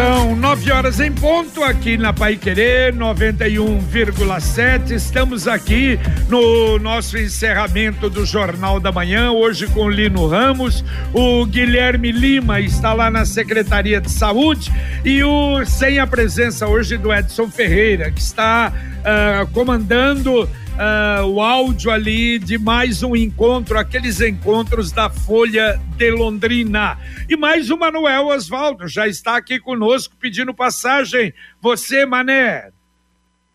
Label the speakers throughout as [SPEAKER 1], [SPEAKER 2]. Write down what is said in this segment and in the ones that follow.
[SPEAKER 1] São nove horas em ponto aqui na Pai Querer 91,7. Estamos aqui no nosso encerramento do Jornal da Manhã, hoje com Lino Ramos. O Guilherme Lima está lá na Secretaria de Saúde e o sem a presença hoje do Edson Ferreira, que está uh, comandando uh, o áudio ali de mais um encontro, aqueles encontros da Folha de Londrina. E mais o Manuel Osvaldo já está aqui conosco pedindo passagem. Você, Mané.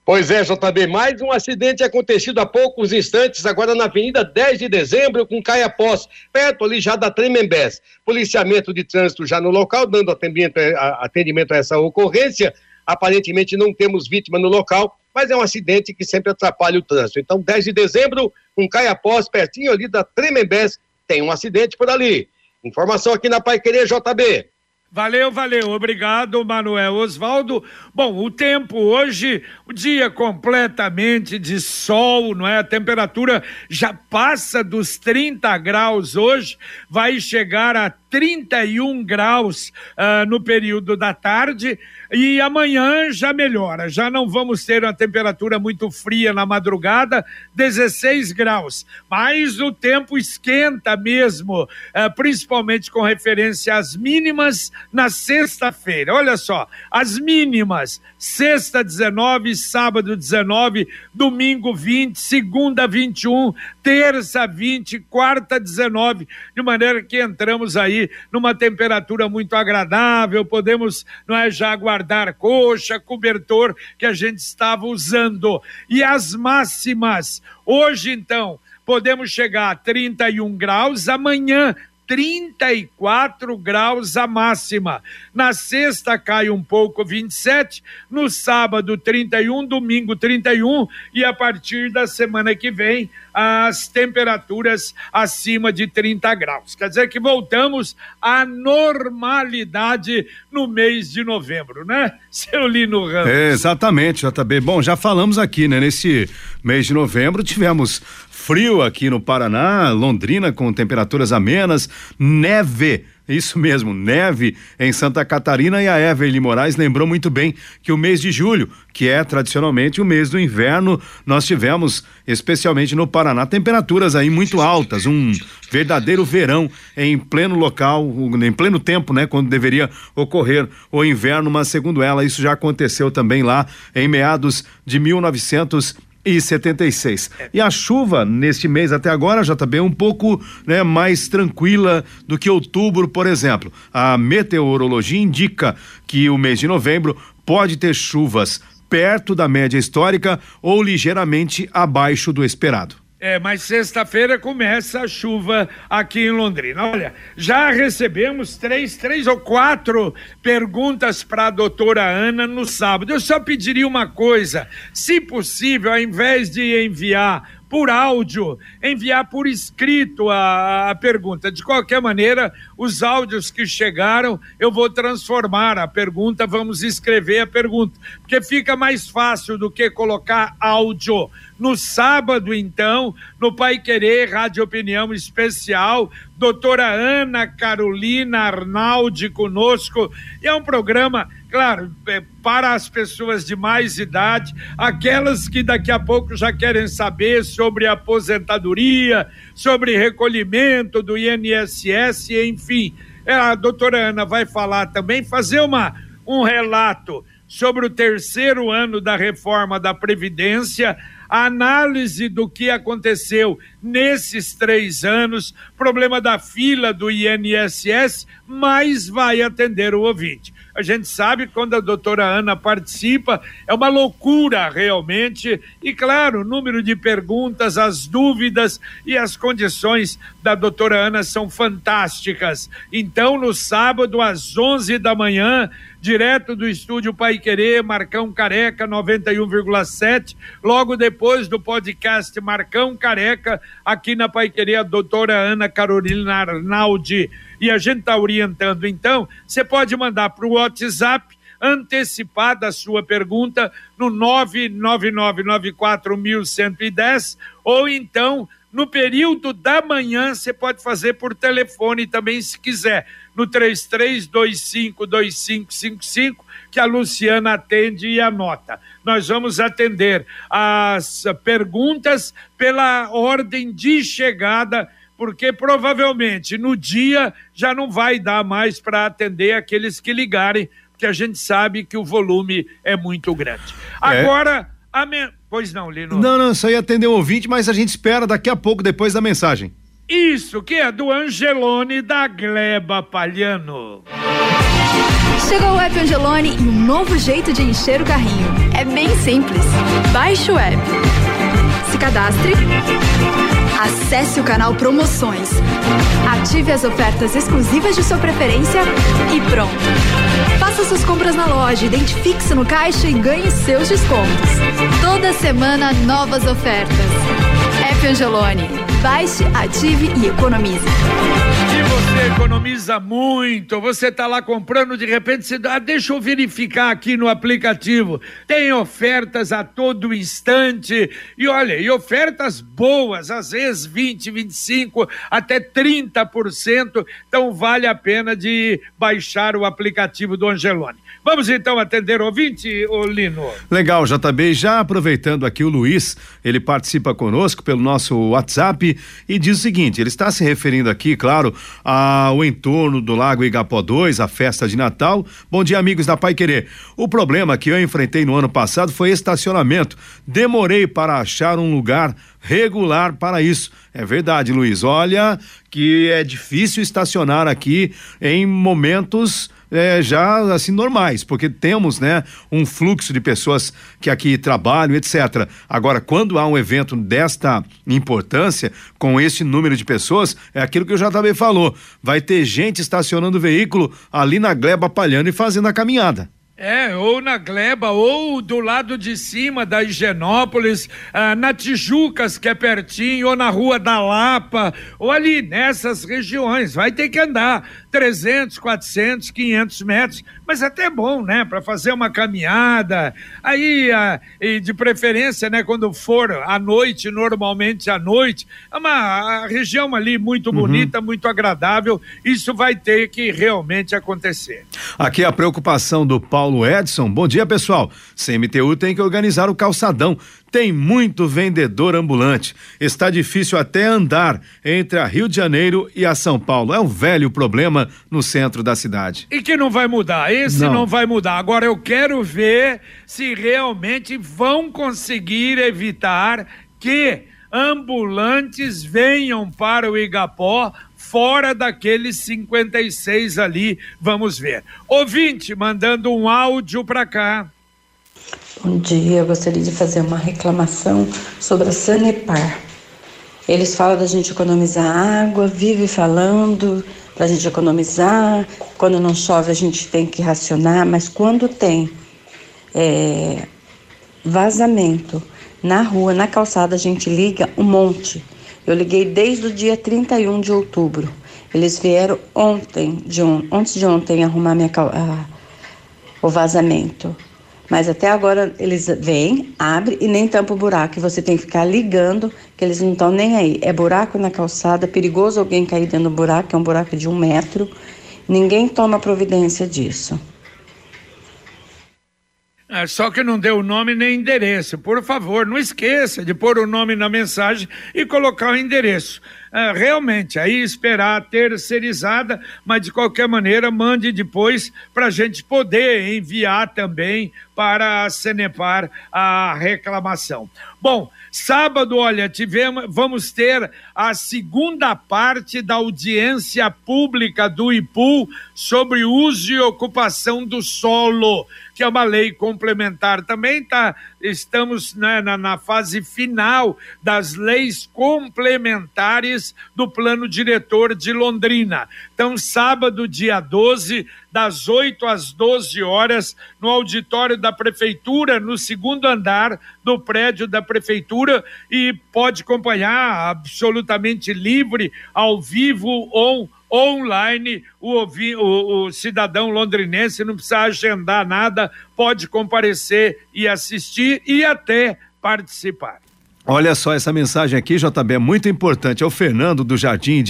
[SPEAKER 2] Pois é, JB, mais um acidente acontecido há poucos instantes, agora na Avenida 10 de Dezembro, com Caiapós, perto ali já da Tremembés. Policiamento de trânsito já no local, dando atendimento, atendimento a essa ocorrência. Aparentemente não temos vítima no local, mas é um acidente que sempre atrapalha o trânsito. Então, 10 de dezembro, um Caiapós, pertinho ali da Tremembés, tem um acidente por ali. Informação aqui na Pai Querer JB.
[SPEAKER 1] Valeu, valeu. Obrigado, Manuel Osvaldo. Bom, o tempo hoje, o dia completamente de sol, não é? A temperatura já passa dos 30 graus hoje, vai chegar a 31 graus uh, no período da tarde. E amanhã já melhora, já não vamos ter uma temperatura muito fria na madrugada, 16 graus, mas o tempo esquenta mesmo, uh, principalmente com referência às mínimas na sexta-feira. Olha só, as mínimas, sexta 19, sábado 19, domingo 20, segunda 21, terça 20, quarta 19, de maneira que entramos aí numa temperatura muito agradável, podemos não é, já guardar coxa, cobertor que a gente estava usando. E as máximas, hoje então, podemos chegar a 31 graus, amanhã 34 graus a máxima. Na sexta cai um pouco, 27. No sábado, 31. Domingo, 31. E a partir da semana que vem, as temperaturas acima de 30 graus. Quer dizer que voltamos à normalidade no mês de novembro, né, seu Lino Ramos?
[SPEAKER 3] É, exatamente, JB. Bom, já falamos aqui, né? Nesse mês de novembro tivemos frio aqui no Paraná, Londrina com temperaturas amenas, neve. Isso mesmo, neve em Santa Catarina e a Evelyn Moraes lembrou muito bem que o mês de julho, que é tradicionalmente o mês do inverno, nós tivemos, especialmente no Paraná, temperaturas aí muito altas, um verdadeiro verão em pleno local, em pleno tempo, né, quando deveria ocorrer o inverno, mas segundo ela, isso já aconteceu também lá em meados de 1900 e 76. E a chuva neste mês até agora, já está bem um pouco né, mais tranquila do que outubro, por exemplo. A meteorologia indica que o mês de novembro pode ter chuvas perto da média histórica ou ligeiramente abaixo do esperado.
[SPEAKER 1] É, mas sexta-feira começa a chuva aqui em Londrina. Olha, já recebemos três, três ou quatro perguntas para a doutora Ana no sábado. Eu só pediria uma coisa: se possível, ao invés de enviar por áudio, enviar por escrito a, a, pergunta. De qualquer maneira, os áudios que chegaram, eu vou transformar a pergunta, vamos escrever a pergunta, porque fica mais fácil do que colocar áudio. No sábado, então, no Pai Querer Rádio Opinião Especial, doutora Ana Carolina Arnaldi conosco. E é um programa, claro, é, para as pessoas de mais idade, aquelas que daqui a pouco já querem saber sobre aposentadoria, sobre recolhimento do INSS, enfim. É, a doutora Ana vai falar também, fazer uma, um relato sobre o terceiro ano da reforma da Previdência a análise do que aconteceu nesses três anos, problema da fila do INSS, mas vai atender o ouvinte. A gente sabe quando a doutora Ana participa, é uma loucura realmente. E claro, o número de perguntas, as dúvidas e as condições da doutora Ana são fantásticas. Então, no sábado, às 11 da manhã, direto do estúdio Pai Querer, Marcão Careca 91,7. Logo depois do podcast Marcão Careca, aqui na Pai Querer, a doutora Ana Carolina Arnaldi e a gente está orientando. Então, você pode mandar para o WhatsApp antecipada a sua pergunta no 999941110 ou então no período da manhã você pode fazer por telefone também se quiser no 33252555 que a Luciana atende e anota. Nós vamos atender as perguntas pela ordem de chegada porque provavelmente no dia já não vai dar mais para atender aqueles que ligarem, porque a gente sabe que o volume é muito grande. É. Agora, a me... pois não, Lino.
[SPEAKER 3] Não, não, só ia atender o ouvinte, mas a gente espera daqui a pouco, depois da mensagem.
[SPEAKER 1] Isso, que é do Angelone da Gleba Palhano.
[SPEAKER 4] Chegou o app Angelone e um novo jeito de encher o carrinho. É bem simples. Baixe o app. Se cadastre. Acesse o canal Promoções. Ative as ofertas exclusivas de sua preferência e pronto. Faça suas compras na loja, identifique-se no caixa e ganhe seus descontos. Toda semana, novas ofertas. App Angelone Baixe, ative e economize.
[SPEAKER 1] E você economiza muito. Você está lá comprando, de repente você ah, deixa eu verificar aqui no aplicativo. Tem ofertas a todo instante. E olha, e ofertas boas, às vezes 20, 25, até 30%. Então vale a pena de baixar o aplicativo do Angelone. Vamos então atender o ouvinte, ô Lino.
[SPEAKER 3] Legal, JB. Já aproveitando aqui o Luiz, ele participa conosco pelo nosso WhatsApp e diz o seguinte: ele está se referindo aqui, claro, ao entorno do Lago Igapó 2, a festa de Natal. Bom dia, amigos da Pai Querer. O problema que eu enfrentei no ano passado foi estacionamento. Demorei para achar um lugar regular para isso. É verdade, Luiz. Olha que é difícil estacionar aqui em momentos é, já assim normais, porque temos, né, um fluxo de pessoas que aqui trabalham, etc. Agora, quando há um evento desta importância, com esse número de pessoas, é aquilo que o JB falou, vai ter gente estacionando o veículo ali na gleba palhando e fazendo a caminhada.
[SPEAKER 1] É, ou na Gleba, ou do lado de cima da Higienópolis, ah, na Tijucas, que é pertinho, ou na Rua da Lapa, ou ali nessas regiões. Vai ter que andar 300, 400, 500 metros, mas até bom, né, para fazer uma caminhada. Aí, e de preferência, né, quando for à noite, normalmente à noite, é uma região ali muito uhum. bonita, muito agradável. Isso vai ter que realmente acontecer.
[SPEAKER 3] Aqui a preocupação do Paulo Edson. Bom dia, pessoal. CMTU tem que organizar o calçadão. Tem muito vendedor ambulante. Está difícil até andar entre a Rio de Janeiro e a São Paulo. É um velho problema no centro da cidade.
[SPEAKER 1] E que não vai mudar. Esse não, não vai mudar. Agora eu quero ver se realmente vão conseguir evitar que ambulantes venham para o Igapó fora daqueles 56 ali, vamos ver. Ouvinte mandando um áudio para cá.
[SPEAKER 5] Bom dia, eu gostaria de fazer uma reclamação sobre a Sanepar. Eles falam da gente economizar água, vive falando da gente economizar, quando não chove a gente tem que racionar, mas quando tem é, vazamento na rua, na calçada, a gente liga um monte. Eu liguei desde o dia 31 de outubro. Eles vieram ontem, de on, antes de ontem, arrumar minha, a, o vazamento. Mas até agora eles vêm, abrem e nem tampam o buraco. E você tem que ficar ligando, que eles não estão nem aí. É buraco na calçada, perigoso alguém cair dentro do buraco, é um buraco de um metro. Ninguém toma providência disso.
[SPEAKER 1] É, só que não deu nome nem endereço. Por favor, não esqueça de pôr o nome na mensagem e colocar o endereço. É, realmente, aí esperar a terceirizada, mas de qualquer maneira, mande depois para a gente poder enviar também para a Senepar a reclamação. Bom, sábado, olha, tivemos, vamos ter a segunda parte da audiência pública do IPU sobre uso e ocupação do solo, que é uma lei complementar. Também tá, estamos né, na, na fase final das leis complementares do plano diretor de Londrina. Então, sábado, dia 12, das 8 às 12 horas, no auditório da Prefeitura, no segundo andar do prédio da Prefeitura, e pode acompanhar absolutamente livre, ao vivo ou online, o, o, o, cidadão londrinense não precisa agendar nada, pode comparecer e assistir e até participar.
[SPEAKER 3] Olha só essa mensagem aqui, JB, é muito importante. É o Fernando do Jardim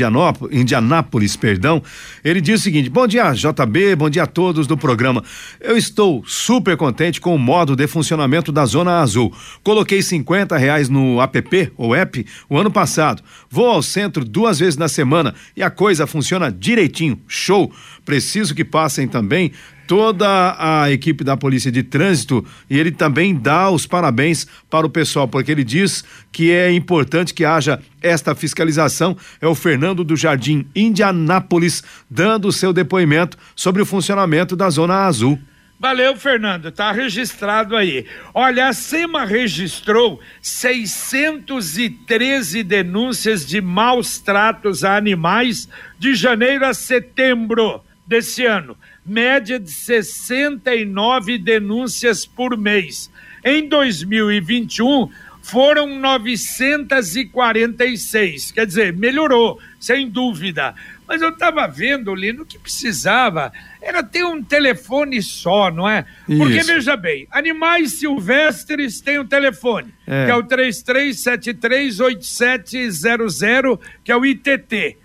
[SPEAKER 3] Indianápolis, perdão. Ele diz o seguinte: Bom dia, JB, bom dia a todos do programa. Eu estou super contente com o modo de funcionamento da Zona Azul. Coloquei 50 reais no app ou app o ano passado. Vou ao centro duas vezes na semana e a coisa funciona direitinho. Show! Preciso que passem também toda a equipe da Polícia de Trânsito e ele também dá os parabéns para o pessoal, porque ele diz que é importante que haja esta fiscalização. É o Fernando do Jardim Indianápolis dando o seu depoimento sobre o funcionamento da Zona Azul.
[SPEAKER 1] Valeu, Fernando, tá registrado aí. Olha, a SEMA registrou 613 denúncias de maus tratos a animais de janeiro a setembro desse ano média de 69 denúncias por mês. Em 2021, foram 946. Quer dizer, melhorou, sem dúvida. Mas eu estava vendo, Lino, que precisava era ter um telefone só, não é? Porque, Isso. veja bem, animais silvestres têm um telefone, é. que é o 33738700, que é o ITT.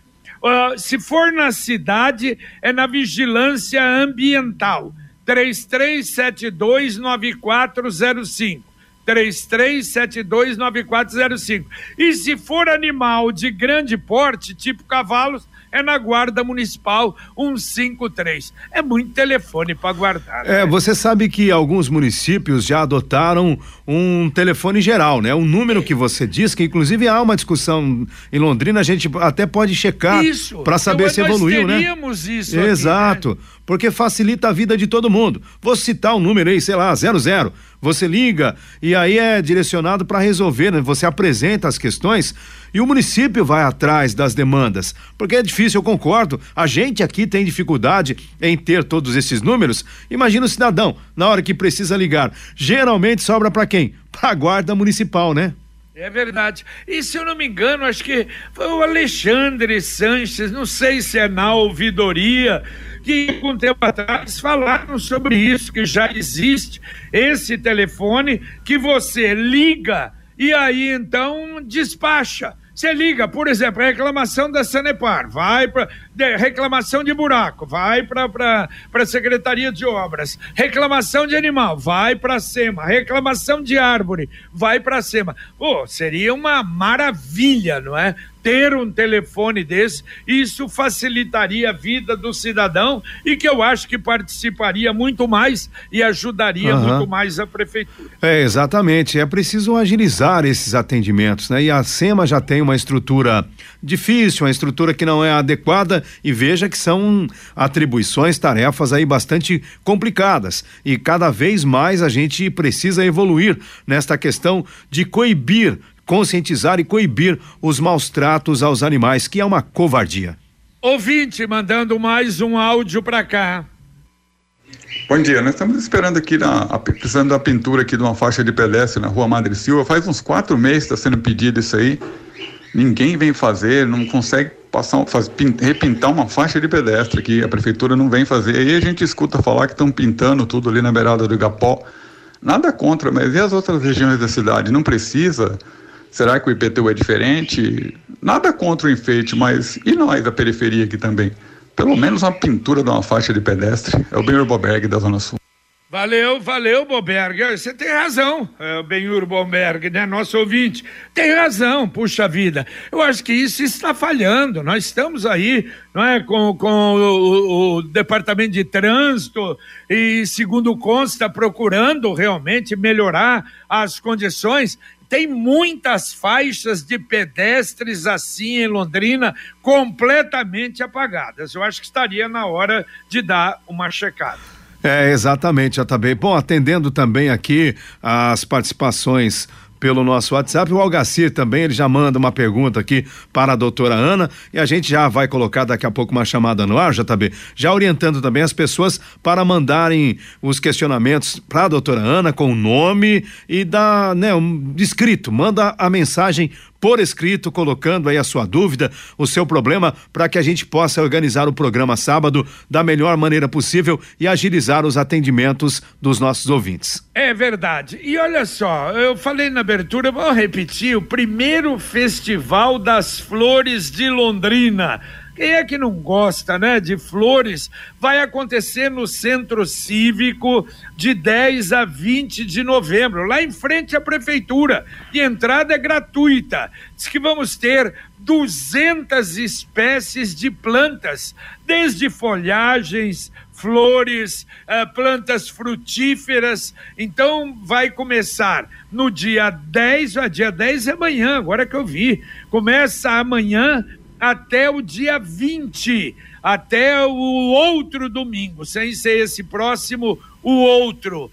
[SPEAKER 1] Uh, se for na cidade, é na vigilância ambiental. 33729405. 33729405. E se for animal de grande porte, tipo cavalos, é na Guarda Municipal 153. É muito telefone para guardar.
[SPEAKER 3] É, né? você sabe que alguns municípios já adotaram um telefone geral, né? Um número que você diz, que inclusive há uma discussão em Londrina, a gente até pode checar para saber então, se evoluiu, né?
[SPEAKER 1] Isso
[SPEAKER 3] Exato,
[SPEAKER 1] aqui, né?
[SPEAKER 3] porque facilita a vida de todo mundo. Vou citar um número aí, sei lá, 00 você liga e aí é direcionado para resolver, né? Você apresenta as questões e o município vai atrás das demandas. Porque é difícil, eu concordo. A gente aqui tem dificuldade em ter todos esses números. Imagina o cidadão, na hora que precisa ligar. Geralmente sobra para quem? Para a guarda municipal, né?
[SPEAKER 1] É verdade. E se eu não me engano, acho que foi o Alexandre Sanches, não sei se é na ouvidoria, que um tempo atrás falaram sobre isso, que já existe esse telefone que você liga e aí então despacha. Você liga, por exemplo, reclamação da Sanepar, vai para reclamação de buraco, vai para a Secretaria de Obras, reclamação de animal, vai para a SEMA, reclamação de árvore, vai para a SEMA. Pô, seria uma maravilha, não é? Ter um telefone desse, isso facilitaria a vida do cidadão e que eu acho que participaria muito mais e ajudaria uhum. muito mais a prefeitura.
[SPEAKER 3] É, exatamente. É preciso agilizar esses atendimentos, né? E a SEMA já tem uma estrutura difícil, uma estrutura que não é adequada e veja que são atribuições, tarefas aí bastante complicadas e cada vez mais a gente precisa evoluir nesta questão de coibir conscientizar e coibir os maus tratos aos animais, que é uma covardia.
[SPEAKER 1] Ouvinte mandando mais um áudio para cá.
[SPEAKER 6] Bom dia, nós estamos esperando aqui, na, precisando da pintura aqui de uma faixa de pedestre na rua Madre Silva. Faz uns quatro meses está sendo pedido isso aí. Ninguém vem fazer, não consegue passar, faz, repintar uma faixa de pedestre aqui. A prefeitura não vem fazer. Aí a gente escuta falar que estão pintando tudo ali na beirada do Igapó. Nada contra, mas e as outras regiões da cidade? Não precisa Será que o IPTU é diferente? Nada contra o enfeite, mas e nós da periferia aqui também? Pelo menos uma pintura de uma faixa de pedestre. É o Benhur Boberg da Zona Sul.
[SPEAKER 1] Valeu, valeu, Boberg. Você tem razão, é, Benhur Boberg, né? Nosso ouvinte. Tem razão, puxa vida. Eu acho que isso está falhando. Nós estamos aí, não é, com, com o, o Departamento de Trânsito e, segundo consta, procurando realmente melhorar as condições tem muitas faixas de pedestres assim em Londrina completamente apagadas. Eu acho que estaria na hora de dar uma checada.
[SPEAKER 3] É, exatamente, bem. Bom, atendendo também aqui as participações pelo nosso WhatsApp. O Algacir também, ele já manda uma pergunta aqui para a doutora Ana e a gente já vai colocar daqui a pouco uma chamada no ar, JB, já orientando também as pessoas para mandarem os questionamentos para a doutora Ana com o nome e da, né, um escrito, manda a mensagem por escrito, colocando aí a sua dúvida, o seu problema, para que a gente possa organizar o programa sábado da melhor maneira possível e agilizar os atendimentos dos nossos ouvintes.
[SPEAKER 1] É verdade. E olha só, eu falei na abertura, vou repetir: o primeiro Festival das Flores de Londrina. Quem é que não gosta, né, de flores? Vai acontecer no Centro Cívico de 10 a 20 de novembro, lá em frente à prefeitura. E entrada é gratuita. Diz que vamos ter 200 espécies de plantas, desde folhagens, flores, uh, plantas frutíferas. Então vai começar no dia 10, a dia 10 é amanhã, agora que eu vi. Começa amanhã até o dia 20, até o outro domingo, sem ser esse próximo, o outro.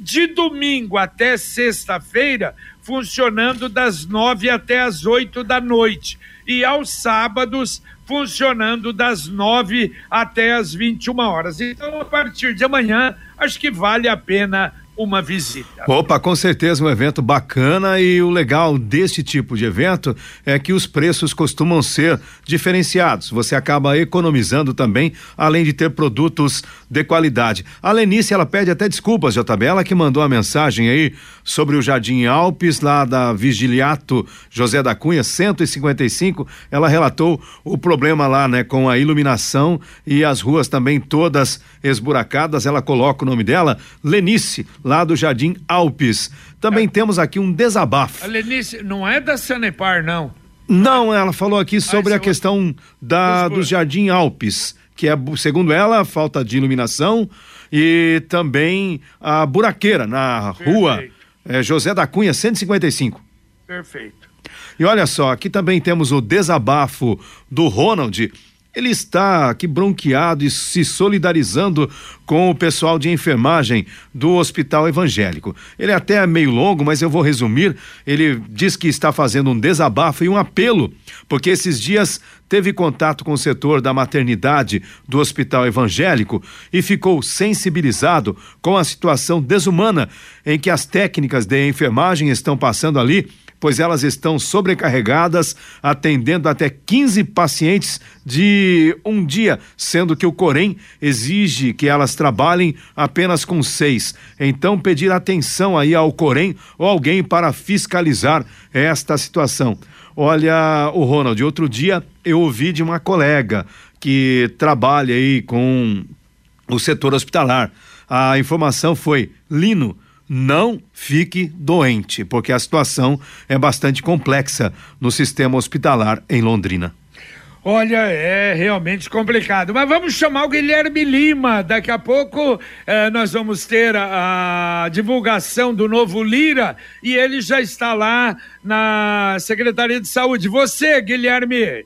[SPEAKER 1] De domingo até sexta-feira, funcionando das nove até as oito da noite. E aos sábados, funcionando das nove até as 21 horas. Então, a partir de amanhã, acho que vale a pena uma visita.
[SPEAKER 3] Opa, com certeza um evento bacana e o legal deste tipo de evento é que os preços costumam ser diferenciados. Você acaba economizando também, além de ter produtos de qualidade. A Lenice, ela pede até desculpas, JB, ela que mandou a mensagem aí sobre o Jardim Alpes, lá da Vigiliato José da Cunha, 155, ela relatou o problema lá, né, com a iluminação e as ruas também todas esburacadas. Ela coloca o nome dela, Lenice, lá do Jardim Alpes. Também é. temos aqui um desabafo.
[SPEAKER 1] A Lenice, não é da Sanepar, não.
[SPEAKER 3] Não, ela falou aqui sobre a questão da, do Jardim Alpes, que é, segundo ela, falta de iluminação e também a buraqueira na Perfeito. rua é, José da Cunha, 155.
[SPEAKER 1] Perfeito.
[SPEAKER 3] E olha só, aqui também temos o desabafo do Ronald ele está aqui bronqueado e se solidarizando com o pessoal de enfermagem do Hospital Evangélico. Ele é até é meio longo, mas eu vou resumir. Ele diz que está fazendo um desabafo e um apelo, porque esses dias teve contato com o setor da maternidade do Hospital Evangélico e ficou sensibilizado com a situação desumana em que as técnicas de enfermagem estão passando ali pois elas estão sobrecarregadas, atendendo até 15 pacientes de um dia, sendo que o Corém exige que elas trabalhem apenas com seis. Então, pedir atenção aí ao Corém ou alguém para fiscalizar esta situação. Olha, o Ronald, outro dia eu ouvi de uma colega que trabalha aí com o setor hospitalar. A informação foi: Lino, não fique doente, porque a situação é bastante complexa no sistema hospitalar em Londrina.
[SPEAKER 1] Olha, é realmente complicado. Mas vamos chamar o Guilherme Lima. Daqui a pouco eh, nós vamos ter a, a, divulgação do novo Lira e ele já está lá na Secretaria de Saúde. Você, Guilherme.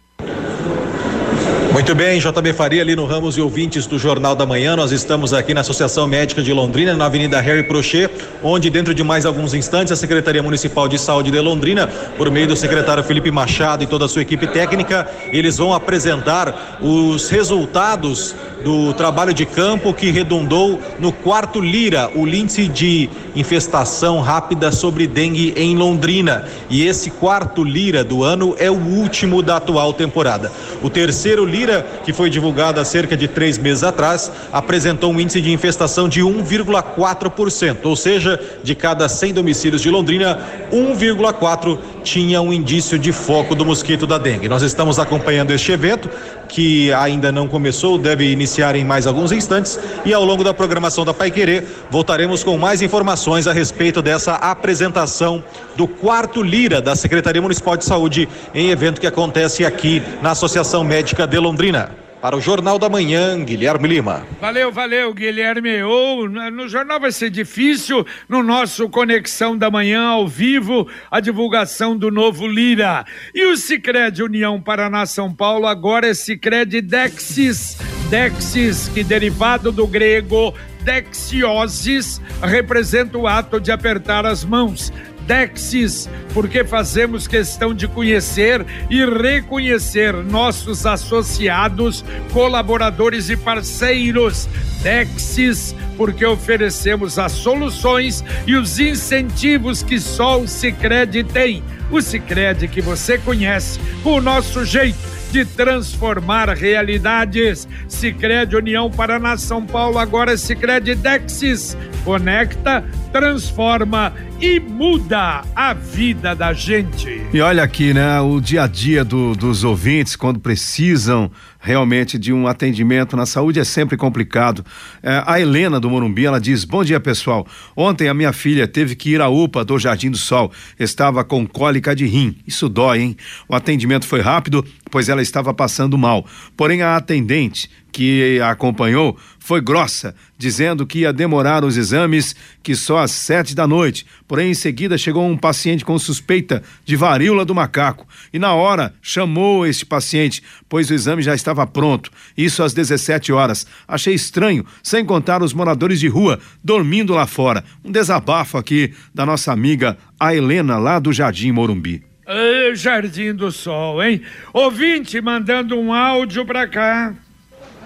[SPEAKER 7] Muito bem, JB Faria, ali no Ramos e ouvintes do Jornal da Manhã. Nós estamos aqui na Associação Médica de Londrina, na Avenida Harry Prochet, onde dentro de mais alguns instantes a Secretaria Municipal de Saúde de Londrina, por meio do secretário Felipe Machado e toda a sua equipe técnica, eles vão apresentar os resultados do trabalho de campo que redundou no quarto Lira, o índice de infestação rápida sobre dengue em Londrina. E esse quarto Lira do ano é o último da atual temporada. O terceiro Lira, que foi divulgado há cerca de três meses atrás, apresentou um índice de infestação de 1,4%, ou seja, de cada 100 domicílios de Londrina, 1,4 tinha um indício de foco do mosquito da dengue. Nós estamos acompanhando este evento que ainda não começou, deve iniciar em mais alguns instantes e ao longo da programação da Pai Querer voltaremos com mais informações a respeito dessa apresentação do quarto Lira da Secretaria Municipal de Saúde em evento que acontece aqui na Associação Médica de Londrina. Para o Jornal da Manhã, Guilherme Lima.
[SPEAKER 1] Valeu, valeu, Guilherme. Ou no jornal vai ser difícil, no nosso Conexão da Manhã ao vivo, a divulgação do novo Lira. E o Sicredi União Paraná São Paulo agora é Sicredi Dexis. Dexis, que derivado do grego dexiosis, representa o ato de apertar as mãos Dexis, porque fazemos questão de conhecer e reconhecer nossos associados, colaboradores e parceiros. Dexis, porque oferecemos as soluções e os incentivos que só o Sicredi tem. O Sicredi que você conhece, o nosso jeito de transformar realidades. Sicredi União Paraná São Paulo agora é Sicredi Dexis. Conecta, transforma e muda a vida da gente.
[SPEAKER 3] E olha aqui, né? O dia a dia do, dos ouvintes, quando precisam realmente de um atendimento na saúde, é sempre complicado. É, a Helena do Morumbi, ela diz: Bom dia, pessoal. Ontem a minha filha teve que ir à UPA do Jardim do Sol. Estava com cólica de rim. Isso dói, hein? O atendimento foi rápido, pois ela estava passando mal. Porém, a atendente que a acompanhou foi grossa, dizendo que ia demorar os exames, que só às sete da noite. Porém, em seguida chegou um paciente com suspeita de varíola do macaco e na hora chamou este paciente, pois o exame já estava pronto. Isso às 17 horas. Achei estranho, sem contar os moradores de rua dormindo lá fora. Um desabafo aqui da nossa amiga a Helena lá do Jardim Morumbi.
[SPEAKER 1] Ei, Jardim do Sol, hein? Ouvinte mandando um áudio pra cá.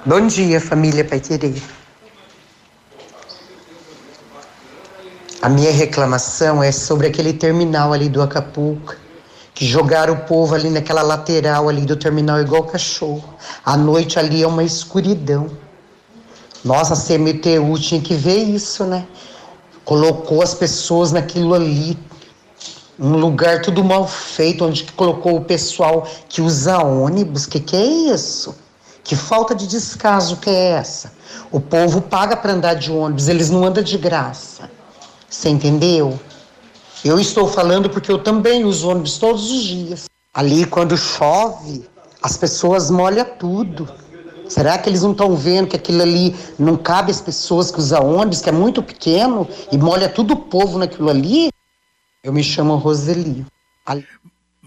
[SPEAKER 8] Bom dia, família Pai Querer. A minha reclamação é sobre aquele terminal ali do Acapulco, que jogaram o povo ali naquela lateral ali do terminal igual cachorro. À noite ali é uma escuridão. Nossa, a CMTU tinha que ver isso, né? Colocou as pessoas naquilo ali, um lugar tudo mal feito, onde colocou o pessoal que usa ônibus. Que que é isso? Que falta de descaso que é essa? O povo paga para andar de ônibus, eles não andam de graça. Você entendeu? Eu estou falando porque eu também uso ônibus todos os dias. Ali, quando chove, as pessoas molham tudo. Será que eles não estão vendo que aquilo ali não cabe às pessoas que usam ônibus, que é muito pequeno, e molha tudo o povo naquilo ali? Eu me chamo Roseli.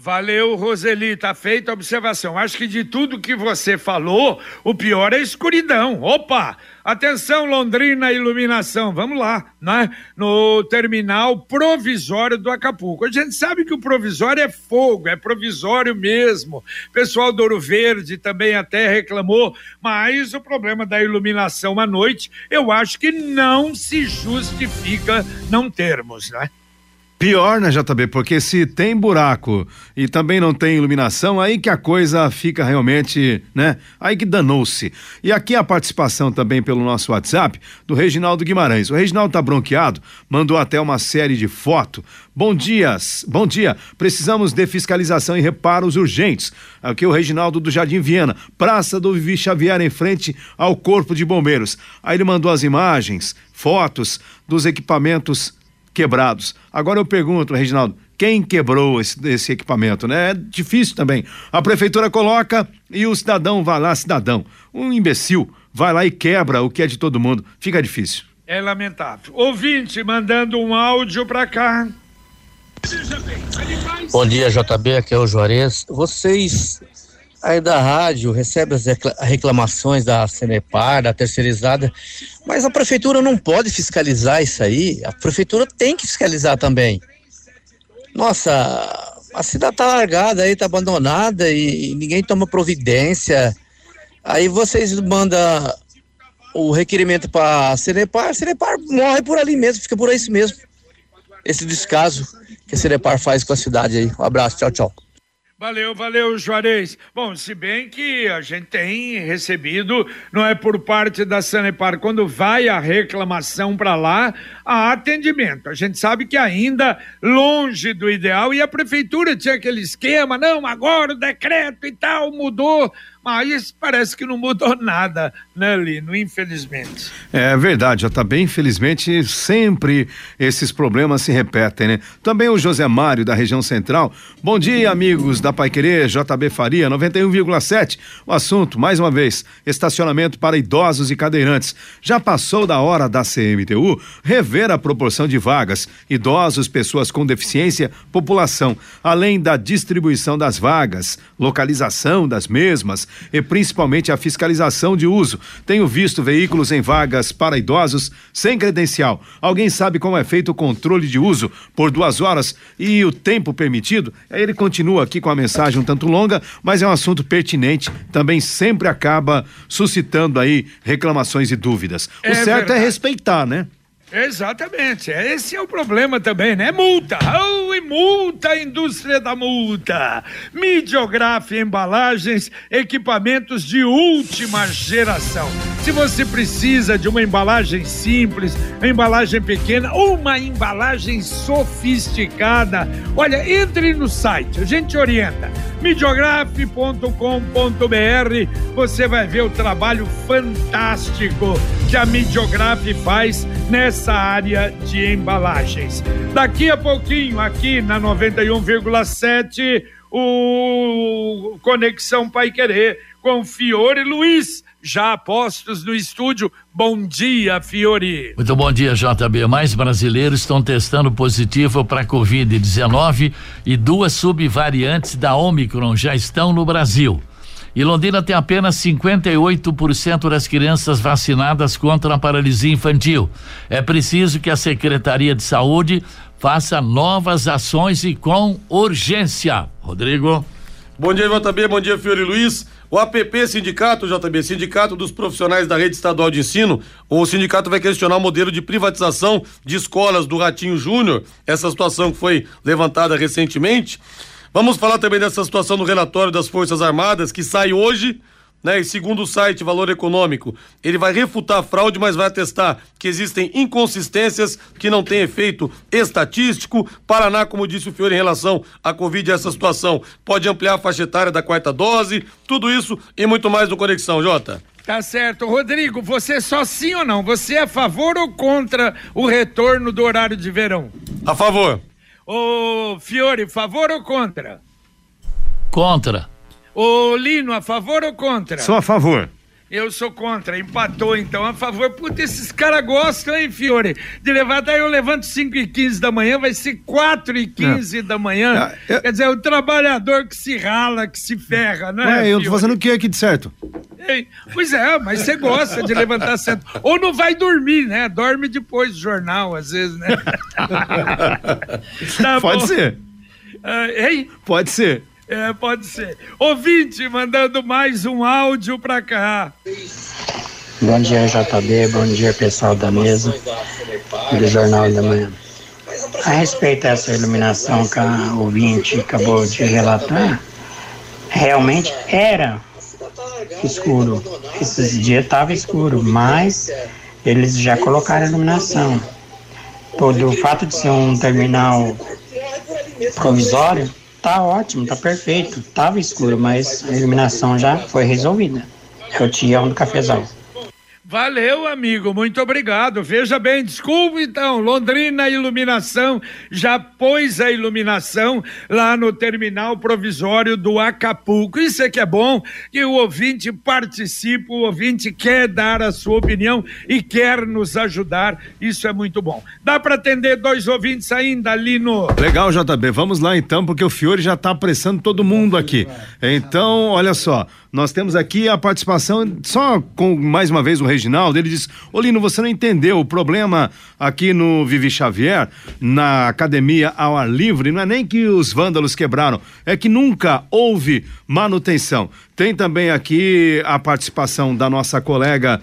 [SPEAKER 1] Valeu, Roseli, tá feita a observação. Acho que de tudo que você falou, o pior é a escuridão. Opa! Atenção, Londrina Iluminação, vamos lá, né? No terminal provisório do Acapulco. A gente sabe que o provisório é fogo, é provisório mesmo. Pessoal do Ouro Verde também até reclamou, mas o problema da iluminação à noite, eu acho que não se justifica não termos, né?
[SPEAKER 3] Pior, né, JB? Porque se tem buraco e também não tem iluminação, aí que a coisa fica realmente, né? Aí que danou-se. E aqui a participação também pelo nosso WhatsApp do Reginaldo Guimarães. O Reginaldo tá bronqueado, mandou até uma série de fotos. Bom dias, bom dia. Precisamos de fiscalização e reparos urgentes. Aqui o Reginaldo do Jardim Viena, Praça do Vivi Xavier, em frente ao Corpo de Bombeiros. Aí ele mandou as imagens, fotos dos equipamentos quebrados. Agora eu pergunto, Reginaldo, quem quebrou esse, esse, equipamento, né? É difícil também. A prefeitura coloca e o cidadão vai lá, cidadão, um imbecil, vai lá e quebra o que é de todo mundo. Fica difícil.
[SPEAKER 1] É lamentável. Ouvinte mandando um áudio para cá.
[SPEAKER 9] Bom dia, JB, aqui é o Juarez. Vocês aí da rádio recebem as reclamações da Cenepar, da terceirizada, mas a prefeitura não pode fiscalizar isso aí. A prefeitura tem que fiscalizar também. Nossa, a cidade tá largada aí, tá abandonada e, e ninguém toma providência. Aí vocês mandam o requerimento para a Cenepar, a Cenepar morre por ali mesmo, fica por isso mesmo. Esse descaso que a Cenepar faz com a cidade aí. Um abraço, tchau, tchau.
[SPEAKER 1] Valeu, valeu, Juarez. Bom, se bem que a gente tem recebido, não é por parte da Sanepar, quando vai a reclamação para lá, há atendimento. A gente sabe que ainda longe do ideal e a prefeitura tinha aquele esquema, não, agora o decreto e tal mudou mas parece que não mudou nada, né, Lino? Infelizmente.
[SPEAKER 3] É verdade, já está bem. Infelizmente, sempre esses problemas se repetem, né? Também o José Mário, da região central. Bom dia, amigos da Pai Querer, JB Faria, 91,7. O assunto, mais uma vez, estacionamento para idosos e cadeirantes. Já passou da hora da CMTU rever a proporção de vagas, idosos, pessoas com deficiência, população, além da distribuição das vagas, localização das mesmas e principalmente a fiscalização de uso. Tenho visto veículos em vagas para idosos sem credencial. Alguém sabe como é feito o controle de uso por duas horas e o tempo permitido? Ele continua aqui com a mensagem um tanto longa, mas é um assunto pertinente, também sempre acaba suscitando aí reclamações e dúvidas. O
[SPEAKER 1] É
[SPEAKER 3] certo é
[SPEAKER 1] verdade.
[SPEAKER 3] respeitar, né?
[SPEAKER 1] Exatamente, esse é o problema também, né? Multa, oh, e multa, indústria da multa. Midiograf Embalagens, equipamentos de última geração. Se você precisa de uma embalagem simples, uma embalagem pequena ou uma embalagem sofisticada, olha, entre no site, a gente orienta. Midiograf.com.br, você vai ver o trabalho fantástico que a Midiograf faz nessa área de embalagens. Daqui a pouquinho, aqui na 91,7, o Conexão Pai Querer com Fiore Luiz, já postos no estúdio. Bom dia, Fiore.
[SPEAKER 10] Muito bom dia, JB. Mais brasileiros estão testando positivo para Covid-19 e duas subvariantes da Omicron já estão no Brasil. E Londrina tem apenas 58% das crianças vacinadas contra a paralisia infantil. É preciso que a Secretaria de Saúde faça novas ações e com urgência. Rodrigo.
[SPEAKER 11] Bom dia, JB. Bom dia, Fiore Luiz. O APP Sindicato, JB, Sindicato dos Profissionais da Rede Estadual de Ensino, o sindicato vai questionar o modelo de privatização de escolas do Ratinho Júnior, essa situação que foi levantada recentemente. Vamos falar também dessa situação no relatório das Forças Armadas, que sai hoje, né? E segundo o site Valor Econômico, ele vai refutar a fraude, mas vai atestar que existem inconsistências que não têm efeito estatístico. Paraná, como disse o Fiore em relação à Covid, essa situação pode ampliar a faixa etária da quarta dose, tudo isso e muito mais no Conexão, Jota.
[SPEAKER 1] Tá certo. Rodrigo, você só sim ou não? Você é a favor ou contra o retorno do horário de verão?
[SPEAKER 11] A favor.
[SPEAKER 1] Ô, Fiore, favor ou contra?
[SPEAKER 10] Contra.
[SPEAKER 1] Ô, Lino, a favor ou contra?
[SPEAKER 3] Sou a favor.
[SPEAKER 1] Eu sou contra, empatou então, a favor. Puta, esses caras gostam, hein, Fiore? De levar, daí eu levanto 5 e 15 da manhã, vai ser 4 e 15 da manhã. Quer dizer, o trabalhador que se rala, que se ferra, né?
[SPEAKER 3] Ué, eu tô fazendo o que aqui de certo?
[SPEAKER 1] Ei, Pois é, mas você gosta de levantar cedo. Ou não vai dormir, né? Dorme depois do jornal, às vezes, né? Tá
[SPEAKER 3] Pode ser.
[SPEAKER 1] Ah, hein?
[SPEAKER 3] Pode ser.
[SPEAKER 1] É, pode ser. Ouvinte mandando mais um áudio pra cá.
[SPEAKER 12] Bom dia, JB. Bom dia, pessoal da mesa do Jornal da Manhã. A respeito dessa iluminação que a ouvinte acabou de relatar, realmente era escuro. Esses dias estava escuro, mas eles já colocaram iluminação. Todo o fato de ser um terminal provisório, tá ótimo, tá perfeito. Tava escuro, mas a iluminação já foi resolvida. É o Tião do Cafezal.
[SPEAKER 1] Valeu, amigo, muito obrigado. Veja bem, desculpe então, Londrina Iluminação já pôs a iluminação lá no terminal provisório do Acapulco. Isso é que é bom, que o ouvinte participa, o ouvinte quer dar a sua opinião e quer nos ajudar. Isso é muito bom. Dá para atender dois ouvintes ainda ali no.
[SPEAKER 3] Legal, JB. Vamos lá então, porque o Fiore já tá apressando todo mundo aqui. Então, olha só, nós temos aqui a participação, só com mais uma vez o Reginaldo, ele diz, ô Lino, você não entendeu, o problema aqui no Vivi Xavier, na academia ao ar livre, não é nem que os vândalos quebraram, é que nunca houve manutenção. Tem também aqui a participação da nossa colega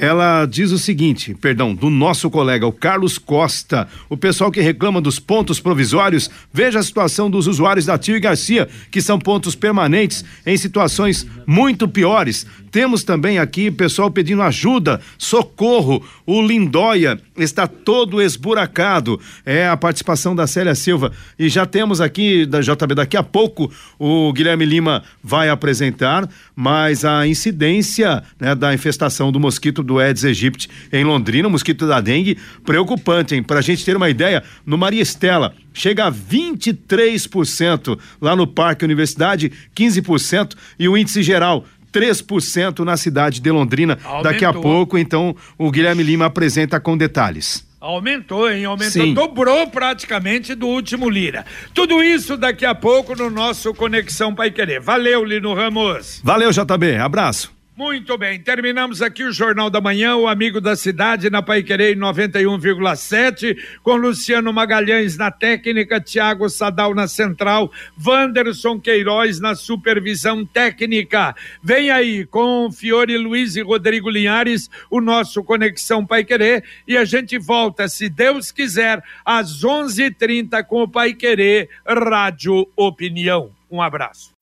[SPEAKER 3] ela diz o seguinte, perdão, do nosso colega, o Carlos Costa, o pessoal que reclama dos pontos provisórios, veja a situação dos usuários da Tio e Garcia, que são pontos permanentes em situações muito piores. Temos também aqui pessoal pedindo ajuda, socorro. O Lindóia está todo esburacado. É a participação da Célia Silva. E já temos aqui da JB daqui a pouco o Guilherme Lima vai apresentar, mas a incidência né, da infestação do mosquito do Aedes aegypti em Londrina, o mosquito da dengue, preocupante, hein? Pra gente ter uma ideia, no Maria Estela chega a 23% lá no Parque Universidade, 15% e o índice geral 3% na cidade de Londrina. Daqui a
[SPEAKER 1] Aumentou.
[SPEAKER 3] pouco, então, o Guilherme Lima apresenta com detalhes.
[SPEAKER 1] Aumentou, hein? Aumentou,
[SPEAKER 3] Sim.
[SPEAKER 1] dobrou praticamente do último Lira. Tudo isso daqui a pouco no nosso Conexão Pai Querer. Valeu, Lino Ramos.
[SPEAKER 3] Valeu, JB. Abraço.
[SPEAKER 1] Muito bem, terminamos aqui o Jornal da Manhã, o Amigo da Cidade, na Paiquerei 91,7, com Luciano Magalhães na técnica, Tiago Sadal na central, Wanderson Queiroz na supervisão técnica. Vem aí com Fiore Luiz e Rodrigo Linhares, o nosso Conexão Paiquerê, e a gente volta, se Deus quiser, às 11:30 com o Paiquerê Rádio Opinião. Um abraço.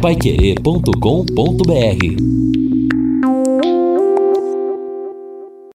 [SPEAKER 13] Paiquerê.com.br